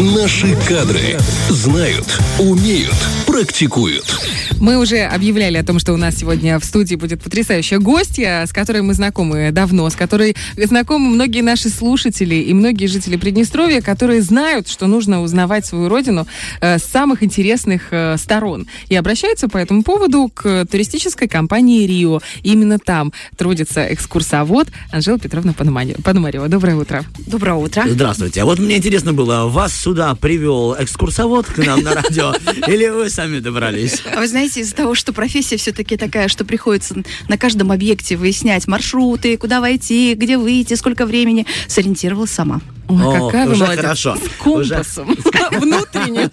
Наши кадры знают, умеют, практикуют. Мы уже объявляли о том, что у нас сегодня в студии будет потрясающая гостья, с которой мы знакомы давно, с которой знакомы многие наши слушатели и многие жители Приднестровья, которые знают, что нужно узнавать свою родину э, с самых интересных э, сторон. И обращаются по этому поводу к туристической компании «Рио». Именно там трудится экскурсовод Анжела Петровна Пономарева. Доброе утро. Доброе утро. Здравствуйте. А вот мне интересно было, вас сюда привел экскурсовод к нам на радио, или вы сами добрались? Вы знаете, из-за того, что профессия все-таки такая, что приходится на каждом объекте выяснять маршруты, куда войти, где выйти, сколько времени, сориентировалась сама. Ой, О, какая уже молодец. хорошо. С компасом внутренним.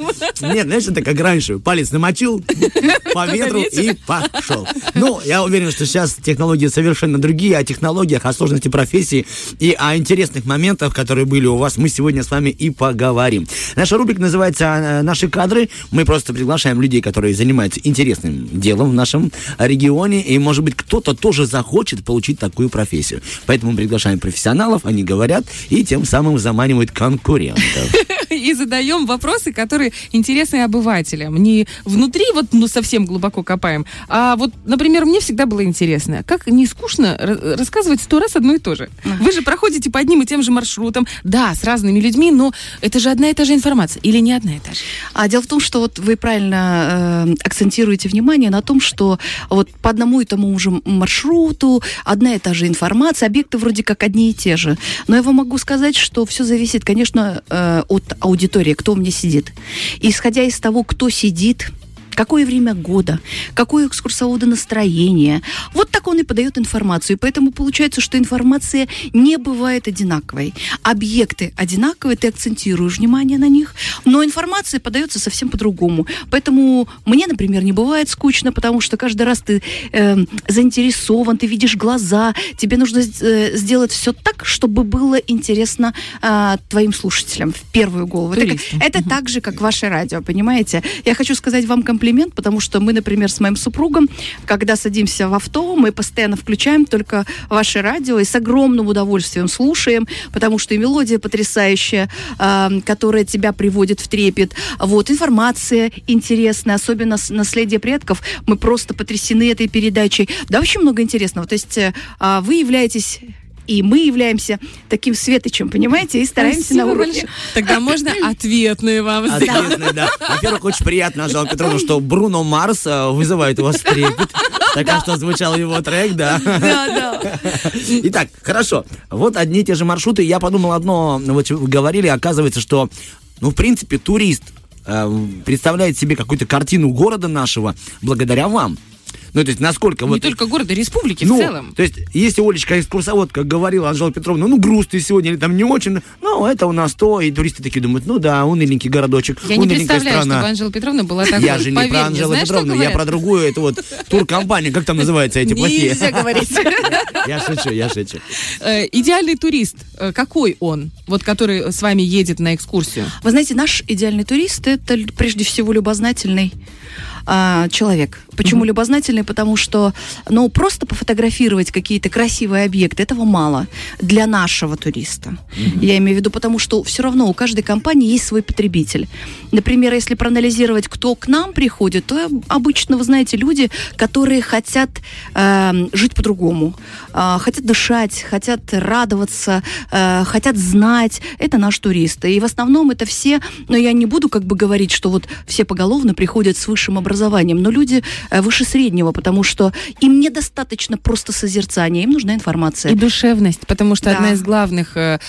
Нет, знаешь, это как раньше. Палец намочил по ветру и пошел. Ну, я уверен, что сейчас технологии совершенно другие. О технологиях, о сложности профессии и о интересных моментах, которые были у вас, мы сегодня с вами и поговорим. Наша рубрика называется э, «Наши кадры». Мы просто приглашаем людей, которые занимаются интересным делом в нашем регионе. И, может быть, кто-то тоже захочет получить такую профессию. Поэтому мы приглашаем профессионалов, они говорят, и тем самым заманивают конкурентов. И задаем вопросы, которые интересны обывателям. Не внутри вот ну совсем глубоко копаем, а вот, например, мне всегда было интересно, как не скучно ра- рассказывать сто раз одно и то же. Вы же проходите по одним и тем же маршрутам, да, с разными людьми, но это же одна и та же информация или не одна и та же? А дело в том, что вот вы правильно э, акцентируете внимание на том, что вот по одному и тому же маршруту одна и та же информация, объекты вроде как одни и те же. Но я вам могу сказать, что все зависит, конечно, э, от аудитории, кто у меня сидит. Исходя из того, кто сидит, какое время года, какое экскурсовода настроение. Вот так он и подает информацию. Поэтому получается, что информация не бывает одинаковой. Объекты одинаковые, ты акцентируешь внимание на них, но информация подается совсем по-другому. Поэтому мне, например, не бывает скучно, потому что каждый раз ты э, заинтересован, ты видишь глаза, тебе нужно э, сделать все так, чтобы было интересно э, твоим слушателям в первую голову. Это, Туристам. это так же, как ваше радио, понимаете? Я хочу сказать вам комплимент, потому что мы, например, с моим супругом, когда садимся в авто, мы постоянно включаем только ваше радио и с огромным удовольствием слушаем, потому что и мелодия потрясающая, а, которая тебя приводит в трепет. Вот, информация интересная, особенно с наследие предков. Мы просто потрясены этой передачей. Да, очень много интересного. То есть э, вы являетесь и мы являемся таким светочем, понимаете, и стараемся Спасибо на уроке. большое. Тогда можно ответные вам. Отлично, да. Во-первых, очень приятно, Анжела Петровна, что Бруно Марс э, вызывает у вас трепет. Так что звучал его трек, да. Да, да. Итак, хорошо. Вот одни и те же маршруты. Я подумал одно, вот вы говорили, оказывается, что, ну, в принципе, турист э, представляет себе какую-то картину города нашего благодаря вам. Ну, то есть, насколько Не вот... только города, республики ну, в целом. то есть, если Олечка экскурсовод, как говорила Анжела Петровна, ну, грустный сегодня или там не очень, ну, это у нас то, и туристы такие думают, ну, да, уныленький городочек, Я не уныленькая представляю, страна. чтобы Анжела Петровна была такой. Я же не Поверь про Анжелу Петровну, я про другую, это вот туркомпанию, как там называется эти плохие? Нельзя говорить. Я шучу, я шучу. Э, идеальный турист, э, какой он? Вот который с вами едет на экскурсию. Вы знаете, наш идеальный турист это прежде всего любознательный а, человек. Почему любознательный? Потому что, ну, просто пофотографировать какие-то красивые объекты, этого мало для нашего туриста. Я имею в виду, потому что все равно у каждой компании есть свой потребитель. Например, если проанализировать, кто к нам приходит, то обычно, вы знаете, люди, которые хотят эм, жить по-другому, э, хотят дышать, хотят радоваться, э, хотят знать. Это наш турист. И в основном это все, но я не буду как бы говорить, что вот все поголовно приходят с высшим образованием, но люди э, выше среднего, потому что им недостаточно просто созерцания, им нужна информация. И душевность, потому что Да. одна из главных э,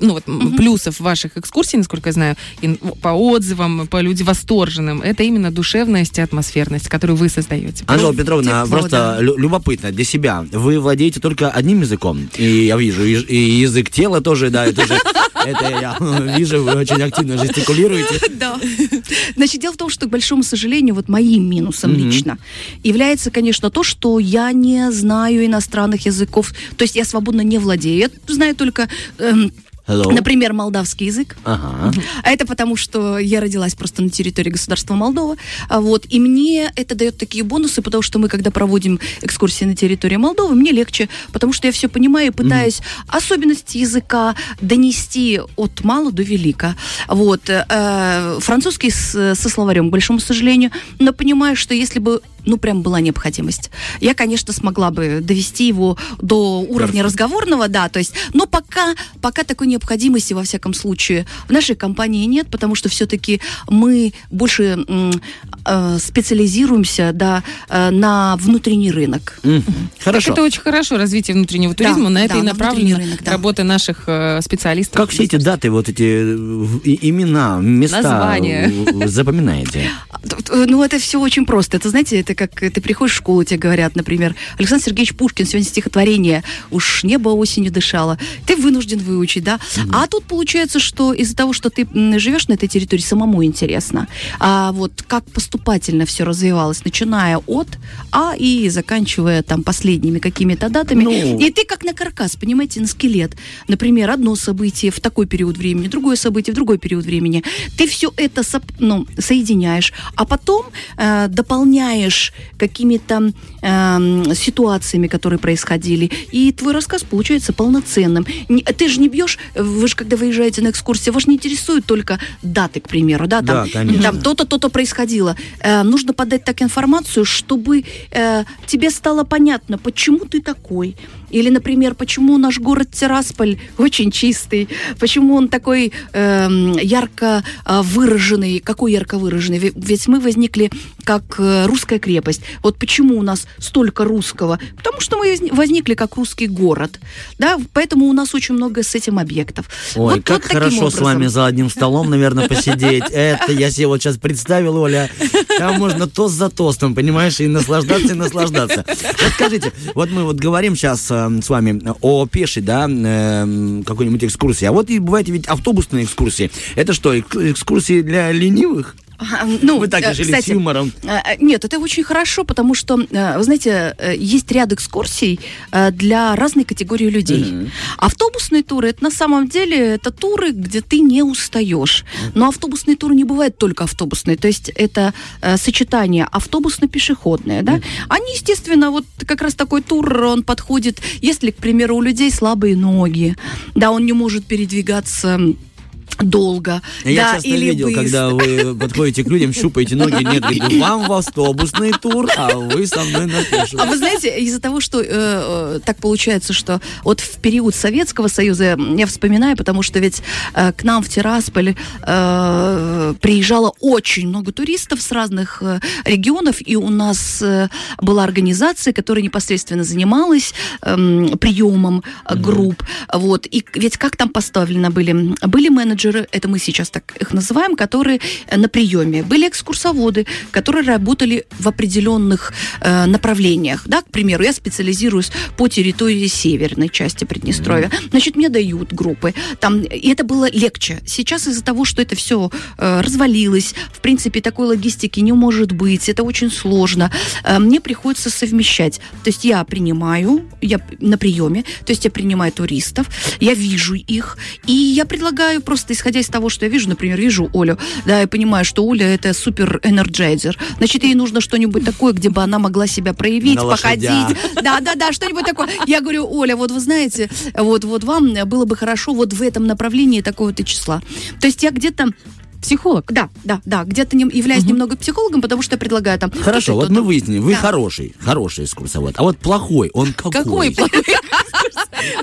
ну, вот, м, плюсов ваших экскурсий, насколько я знаю, по отзывам, по людям восторженным, это именно душевность и атмосферность, которую вы создаете. Анжела Петровна, тепло, просто да. лю- любопытно для себя. Вы владеете только одним языком. И я вижу, и, и язык тела тоже, да, это же, это я вижу, вы очень активно жестикулируете. Да. Значит, дело в том, что, к большому сожалению, вот моим минусом лично является, конечно, то, что я не знаю иностранных языков. То есть я свободно не владею. Я знаю только эм, Hello. Например, молдавский язык. Ага. А это потому, что я родилась просто на территории государства Молдова. А Вот. И мне это дает такие бонусы, потому что мы, когда проводим экскурсии на территории Молдовы, мне легче, потому что я все понимаю и пытаюсь особенности языка донести от мала до велика. Вот. Э, французский с- со словарем, к большому сожалению, но понимаю, что если бы ну, прям была необходимость. Я, конечно, смогла бы довести его до уровня разговорного, да, то есть, но пока, пока такой необходимости, во всяком случае, в нашей компании нет, потому что все-таки мы больше э, специализируемся, да, э, на внутренний рынок. Так Хорошо. это очень хорошо, развитие внутреннего Да, туризма. на это да, и на направлена внутренний рынок, да. работа наших э, специалистов. Как все эти даты, вот эти э, и- имена, места Названия. э, запоминаете? Ну, это все очень просто. Это, знаете, это как ты приходишь в школу, тебе говорят, например, Александр Сергеевич Пушкин, сегодня стихотворение «Уж небо осенью дышало». Ты вынужден выучить, да? А тут получается, что из-за того, что ты живешь на этой территории, самому интересно. А вот как поступательно все развивалось, начиная от А и заканчивая там последними какими-то датами. Ну. И ты как на каркас, понимаете, на скелет. Например, одно событие в такой период времени, другое событие в другой период времени. Ты все это соп- ну, соединяешь, а потом э, дополняешь какими-то эм, ситуациями, которые происходили. И твой рассказ получается полноценным. Не- ты же не бьешь, вы же когда выезжаете на экскурсию, вас не интересуют только даты, к примеру, да, там, Да, конечно. там то-то, то-то происходило. Э, нужно подать так информацию, чтобы э, тебе стало понятно, почему ты такой. Или, например, почему наш город Тирасполь очень чистый, почему он такой эм, ярко э, выраженный, какой ярко выраженный. Ве- Ведь мы возникли как э, русская крепость. Вот почему у нас столько русского? Потому что мы возни- возникли как русский город. Да? Поэтому у нас очень много с этим объектов. Ой, Вот- как вот хорошо с образом. вами за одним столом, наверное, посидеть. Это я себе вот сейчас представил, Оля. Там можно тост за тостом, понимаешь, и наслаждаться, и наслаждаться. Вот скажите, вот мы вот говорим сейчас с вами о пешей, да, эм, какой-нибудь экскурсии. А вот и бывает ведь автобусные экскурсии. Это что, эк- экскурсии для ленивых? А, Ну, Вы так э, с кстати, юмором. э, э, Нет, это очень хорошо, потому что, вы знаете, есть ряд экскурсий для разной категории людей. Автобусные туры, это на самом деле, это туры, где ты не устаешь. Но автобусные туры не бывают только автобусные, то есть это сочетание автобусно-пешеходное, да. Они, естественно, вот как раз такой тур, он подходит, если, к примеру, у людей слабые ноги, да, он не может передвигаться долго, Я да, часто или видел, быстро. когда вы подходите к людям, щупаете ноги, нет, говорит, вам в автобусный тур, а вы со мной на пешую. А вы знаете, из-за того, что э, э, так получается, что вот в период Советского Союза я вспоминаю, потому что ведь э, к нам в Тирасполь э, приезжало очень много туристов с разных э, регионов, и у нас э, была организация, которая непосредственно занималась эм, приемом э, групп. Вот. И ведь как там поставлено были? Были менеджеры, это мы сейчас так их называем, которые э, на приеме. Были экскурсоводы, которые работали в определенных э, направлениях. Да, к примеру, я специализируюсь по территории северной части Приднестровья. Значит, мне дают группы. Там, и это было легче. Сейчас из-за того, что это все развалилось, в принципе, такой логистики не может быть, это очень сложно, э, мне приходится совмещать. То есть я принимаю, я на приеме, то есть я принимаю туристов, я вижу их, и я предлагаю просто, исходя из того, что я вижу, например, вижу Олю, да, я понимаю, что Оля это супер energizer, значит, ей нужно что-нибудь такое, где бы она могла себя проявить, На походить, да, да, да, что-нибудь такое. Я говорю, Оля, вот вы знаете, вот, вот вам было бы хорошо вот в этом направлении такого-то числа. То есть я где-то Психолог. да, да, да, где-то не, являюсь немного психологом, потому что я предлагаю там... Хорошо, вот мы выяснили, вы Да. хороший, хороший экскурсовод. А вот плохой, он какой? Какой плохой?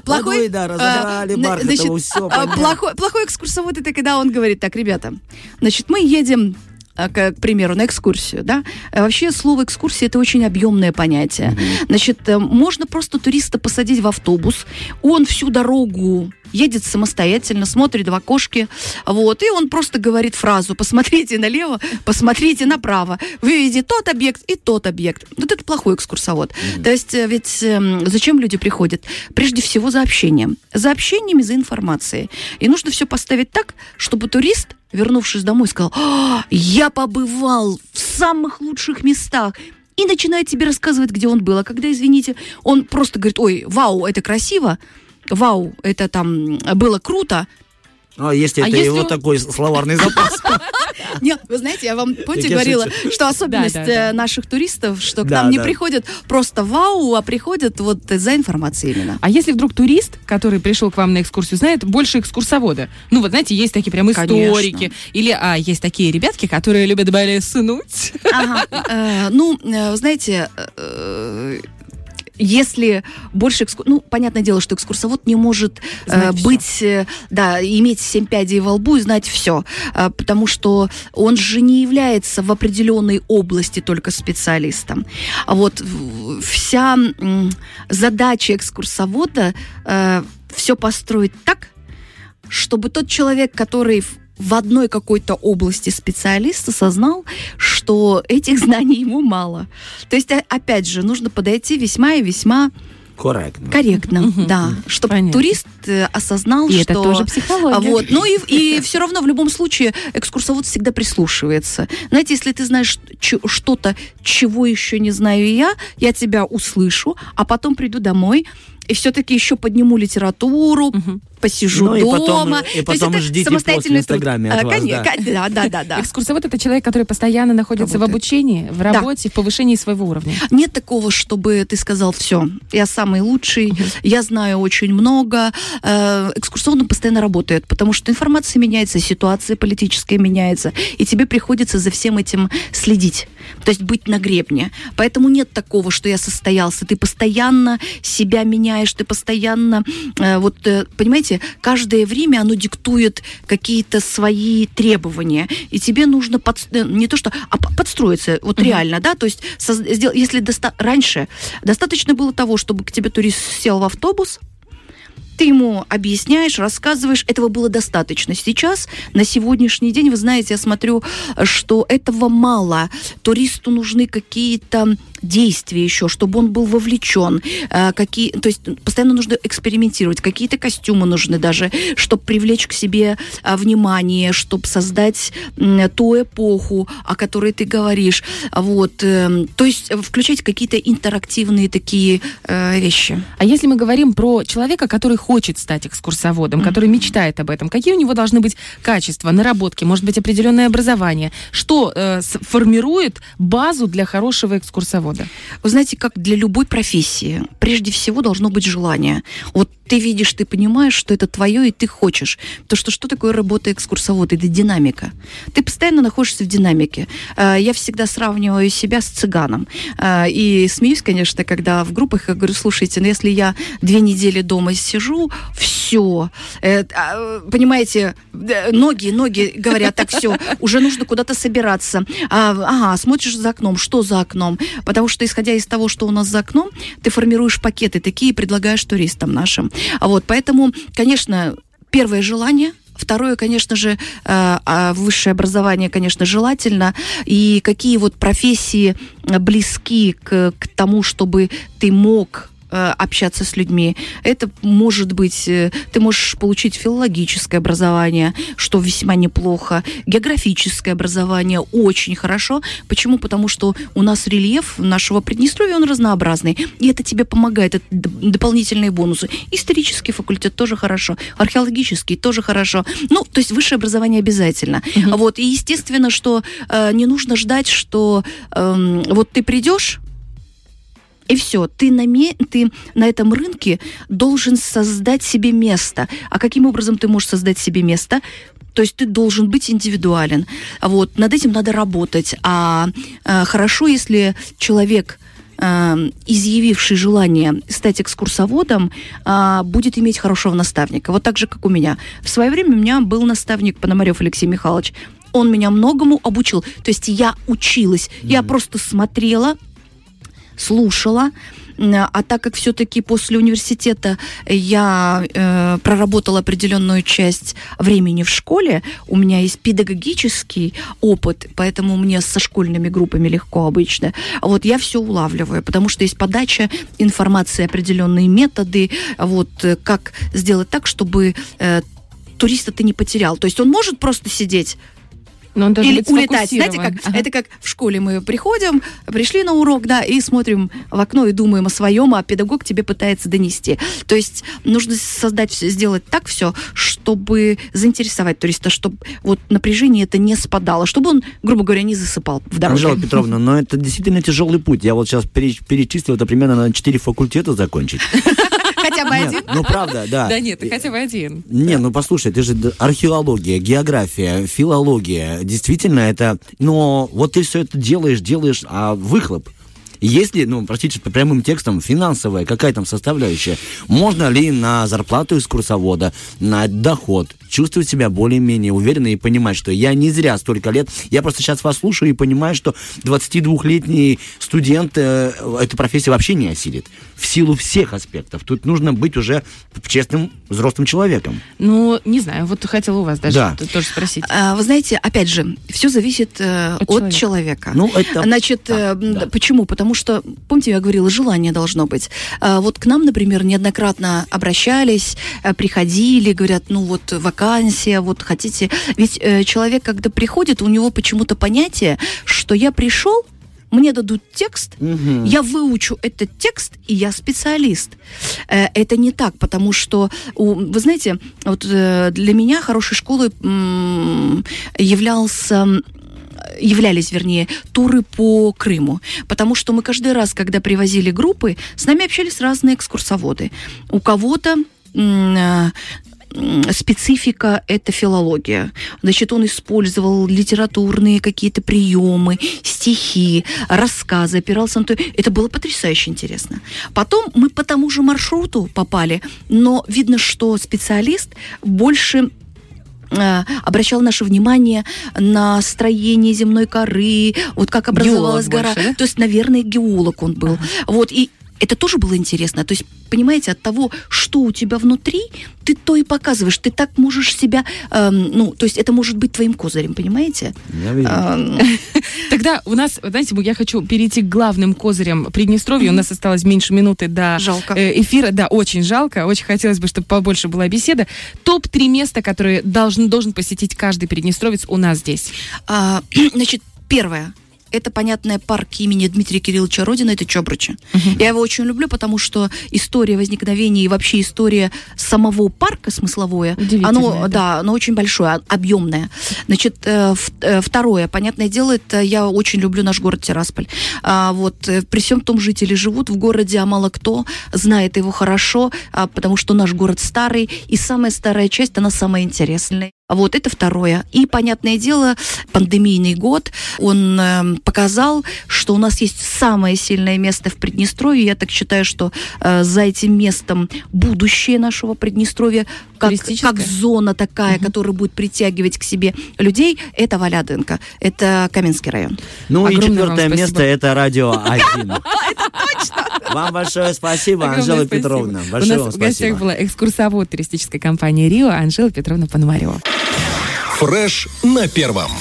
Плохой, да, разобрали а, Бархатову, значит, всё а, плохой, плохой экскурсовод это когда он говорит, так, ребята, значит, мы едем а, к, к примеру, на экскурсию, да, вообще слово экскурсия это очень объемное понятие. Значит, э, можно просто туриста посадить в автобус, он всю дорогу едет самостоятельно, смотрит в окошке, вот, и он просто говорит фразу «посмотрите налево, посмотрите направо, вы видите тот объект и тот объект». Вот это плохой экскурсовод. То есть э, ведь эм, зачем люди приходят? Прежде всего за общением. За общением и за информацией. И нужно все поставить так, чтобы турист вернувшись домой, сказал, «А, я побывал в самых лучших местах. И начинает тебе рассказывать, где он был. А когда, извините, он просто говорит, ой, вау, это красиво, вау, это там было круто, А если А это если его он- такой словарный запас? Нет, вы знаете, я вам, помните, говорила, шучу. что особенность Да, да, да. э, наших туристов, что к Да, нам не да. приходят просто вау, а приходят вот за информацией именно. А если вдруг турист, который пришел к вам на экскурсию, знает больше экскурсовода? Ну, вот знаете, есть такие прям Конечно. историки. Или, а, есть такие ребятки, которые любят болеснуть. Ага. Э, Ну, э, знаете, э, если больше экску- ну понятное дело, что экскурсовод не может э, быть, э, да, иметь семь пядей во лбу и знать все, потому что он же не является в определенной области только специалистом. А вот вся м, задача экскурсовода все построить так, чтобы тот человек, который в- одной какой-то области специалист осознал, что этих знаний ему мало. То есть, опять же, нужно подойти весьма и весьма Корректно. корректно, да, чтобы Понятно. турист э, осознал, И что... это тоже психология. А Вот. Ну и, и все равно в любом случае экскурсовод всегда прислушивается. Знаете, если ты знаешь что-то, чего еще не знаю я, я тебя услышу, а потом приду домой и все-таки еще подниму литературу, Мгм. Посижу Ну и дома. потом- и То есть потом ждите самостоятельный пост в Инстаграме труд. от вас, коне- да. да, да, да, да. Экскурсовод это человек, который постоянно находится в Работает. обучении, в Да. работе, в повышении своего уровня. Нет такого, чтобы ты сказал, все, я самый лучший, я знаю очень много. Э, Экскурсовод постоянно работает, потому что информация меняется, ситуация политическая меняется, и тебе приходится за всем этим следить, то есть быть на гребне. Поэтому нет такого, что я состоялся. Ты постоянно себя меняешь, ты постоянно, э, вот, э, понимаете, каждое время оно диктует какие-то свои требования, и тебе нужно подс- э, не то что, а по- подстроиться, вот реально, да, то есть соз- если доста- раньше достаточно было того, чтобы к тебе турист сел в автобус, ты ему объясняешь, рассказываешь, этого было достаточно. Сейчас, на сегодняшний день, вы знаете, я смотрю, что этого мало. Туристу нужны какие-то действия еще, чтобы он был вовлечен. Э, Какие, то есть постоянно нужно экспериментировать. Какие-то костюмы нужны даже, чтобы привлечь к себе а, внимание, чтобы создать ту эпоху, о которой ты говоришь. Вот, эм, то есть э, включать какие-то интерактивные такие э, вещи. А если мы говорим про человека, который хочет стать экскурсоводом, который мечтает об этом, какие у него должны быть качества, наработки, может быть, определенное образование? Что э, формирует базу для хорошего экскурсовода? Вы знаете, как для любой профессии, прежде всего должно быть желание. Вот ты видишь, ты понимаешь, что это твое, и ты хочешь. То, что что такое работа экскурсовода? Это динамика. Ты постоянно находишься в динамике. Э, Я всегда сравниваю себя с цыганом. Э, И смеюсь, конечно, когда в группах я говорю, слушайте, ну если я две недели дома сижу, все, понимаете, э, ноги, ноги говорят, так все, уже нужно куда-то собираться. А, Ага, смотришь за окном, что за окном? Потому что, исходя из того, что у нас за окном, ты формируешь пакеты такие и предлагаешь туристам нашим. А Вот, поэтому, конечно, первое желание – Второе, конечно же, э, а высшее образование, конечно, желательно. И какие вот профессии близки к, к тому, чтобы ты мог общаться с людьми. Это может быть, э, ты можешь получить филологическое образование, что весьма неплохо, географическое образование очень хорошо. Почему? Потому что у нас рельеф нашего Приднестровья, он разнообразный, и это тебе помогает, это дополнительные бонусы. Исторический факультет тоже хорошо, археологический тоже хорошо. Ну, то есть высшее образование обязательно. Вот, и естественно, что э, не нужно ждать, что эм, вот ты придешь, и все, ты на, ме- ты на этом рынке должен создать себе место. А каким образом ты можешь создать себе место? То есть ты должен быть индивидуален. Вот, над этим надо работать. А, э, хорошо, если человек э, изъявивший желание стать экскурсоводом, а, будет иметь хорошего наставника. Вот так же, как у меня. В свое время у меня был наставник Пономарев Алексей Михайлович. Он меня многому обучил. То есть я училась. Я просто смотрела, слушала. А так как все-таки после университета я э, проработала определенную часть времени в школе, у меня есть педагогический опыт, поэтому мне со школьными группами легко обычно. Вот я все улавливаю, потому что есть подача информации, определенные методы, вот э, как сделать так, чтобы э, туриста ты не потерял. То есть он может просто сидеть Но он должен Или быть улетать. Знаете, как. Ага. это как в школе мы приходим, пришли на урок, да, и смотрим в окно и думаем о своем, а педагог тебе пытается донести. То есть нужно создать, сделать так все, чтобы заинтересовать туриста, чтобы вот напряжение это не спадало, чтобы он, грубо говоря, не засыпал в дороге. Анжела Петровна, но это действительно тяжелый путь. Я вот сейчас пере- перечислил, это примерно на 4 факультета закончить. Хотя бы один. ну правда, да. Да нет, ты хотя бы один. Не, ну послушай, ты же археология, география, филология. Действительно, это... Но вот ты все это делаешь, делаешь, а выхлоп? Если, ну, простите, по прямым текстом, финансовая, какая там составляющая, можно ли на зарплату экскурсовода, на доход чувствовать себя более-менее уверенно и понимать, что я не зря столько лет, я просто сейчас вас слушаю и понимаю, что 22-летний студент э, эту профессию вообще не осилит. В силу всех аспектов. Тут нужно быть уже честным взрослым человеком. Ну, не знаю, вот хотела у вас даже Да. тоже спросить. А, Вы знаете, опять же, все зависит э, От от, человека. человека. Ну, это... Значит, да, э, да. почему? Потому что, помните, я говорила, желание должно быть. А, Вот к нам, например, неоднократно обращались, э, приходили, говорят, ну вот вакансия, вот хотите. Ведь э, человек, когда приходит, у него почему-то понятие, что я пришел, мне дадут текст, Мгм. я выучу этот текст, и я специалист. Э, Это не так, потому что, вы знаете, вот э, для меня хорошей школой являлся являлись, вернее, туры по Крыму. Потому что мы каждый раз, когда привозили группы, с нами общались разные экскурсоводы. У кого-то э, специфика это филология. Значит, он использовал литературные какие-то приемы, стихи, рассказы, опирался на то. Это было потрясающе интересно. Потом мы по тому же маршруту попали, но видно, что специалист больше э, обращал наше внимание на строение земной коры, вот как образовалась Геолог гора. больше, да? То есть, наверное, геолог он был. Вот, и это тоже было интересно. То есть, понимаете, от того, что у тебя внутри, ты то и показываешь. Ты так можешь себя, эм, ну, то есть это может быть твоим козырем, понимаете? Я вижу. Эм, Тогда у нас, знаете, я хочу перейти к главным козырям Приднестровья. У нас осталось меньше минуты до э, эфира. Да, очень жалко. Очень хотелось бы, чтобы побольше была беседа. Топ-3 места, которые должен, должен посетить каждый приднестровец у нас здесь. а, значит, первое. Это, понятное, парк имени Дмитрия Кирилловича Родина, это Чобручи. Я его очень люблю, потому что история возникновения и вообще история самого парка смысловое, оно, да. да, оно очень большое, объемное. Значит, э, э, второе, понятное дело, это я очень люблю наш город Тирасполь. А, вот э, при всем том жители живут в городе, а мало кто знает его хорошо, а, потому что наш город старый, и самая старая часть, она самая интересная. А Вот это второе. И, понятное дело, пандемийный год, он эм, показал, что у нас есть самое сильное место в Приднестровье. Я так считаю, что э, за этим местом будущее нашего Приднестровья, как, как зона такая, которая будет притягивать к себе людей, это Валяденко, это Каменский район. Ну и Огромное вам четвертое место это радио 1. Вам большое спасибо, Огромное Анжела спасибо. Петровна. У Большое нас вам в гостях спасибо. была экскурсовод туристической компании «Рио» Анжела Петровна Пономарева. Фреш на первом.